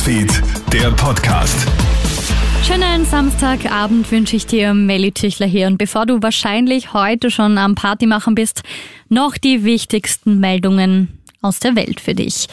Newsfeed, der Podcast. Schönen Samstagabend wünsche ich dir, Melly Tüchler hier. Und bevor du wahrscheinlich heute schon am Party machen bist, noch die wichtigsten Meldungen aus der Welt für dich.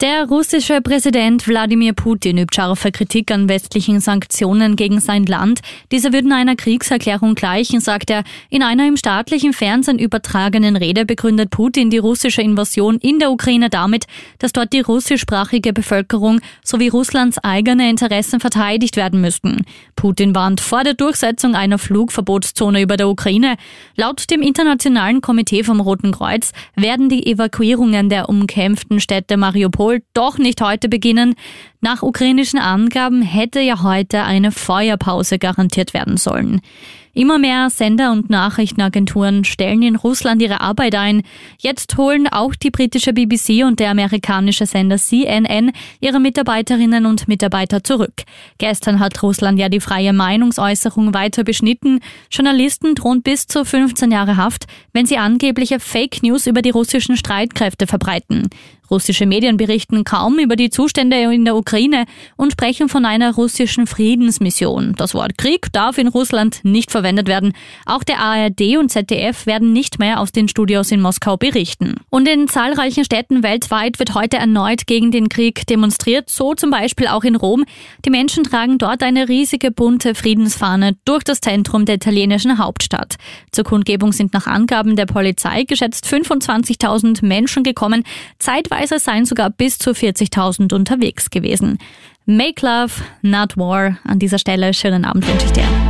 Der russische Präsident Wladimir Putin übt scharfe Kritik an westlichen Sanktionen gegen sein Land. Diese würden einer Kriegserklärung gleichen, sagt er. In einer im staatlichen Fernsehen übertragenen Rede begründet Putin die russische Invasion in der Ukraine damit, dass dort die russischsprachige Bevölkerung sowie Russlands eigene Interessen verteidigt werden müssten. Putin warnt vor der Durchsetzung einer Flugverbotszone über der Ukraine. Laut dem Internationalen Komitee vom Roten Kreuz werden die Evakuierungen der umkämpften Städte Mariupol wohl doch nicht heute beginnen. Nach ukrainischen Angaben hätte ja heute eine Feuerpause garantiert werden sollen. Immer mehr Sender und Nachrichtenagenturen stellen in Russland ihre Arbeit ein. Jetzt holen auch die britische BBC und der amerikanische Sender CNN ihre Mitarbeiterinnen und Mitarbeiter zurück. Gestern hat Russland ja die freie Meinungsäußerung weiter beschnitten. Journalisten drohen bis zu 15 Jahre Haft, wenn sie angebliche Fake News über die russischen Streitkräfte verbreiten. Russische Medien berichten kaum über die Zustände in der Ukraine und sprechen von einer russischen Friedensmission. Das Wort Krieg darf in Russland nicht verwendet werden. Auch der ARD und ZDF werden nicht mehr aus den Studios in Moskau berichten. Und in zahlreichen Städten weltweit wird heute erneut gegen den Krieg demonstriert, so zum Beispiel auch in Rom. Die Menschen tragen dort eine riesige bunte Friedensfahne durch das Zentrum der italienischen Hauptstadt. Zur Kundgebung sind nach Angaben der Polizei geschätzt 25.000 Menschen gekommen. Zeitweise seien sogar bis zu 40.000 unterwegs gewesen. Make Love, not War. An dieser Stelle schönen Abend wünsche ich dir.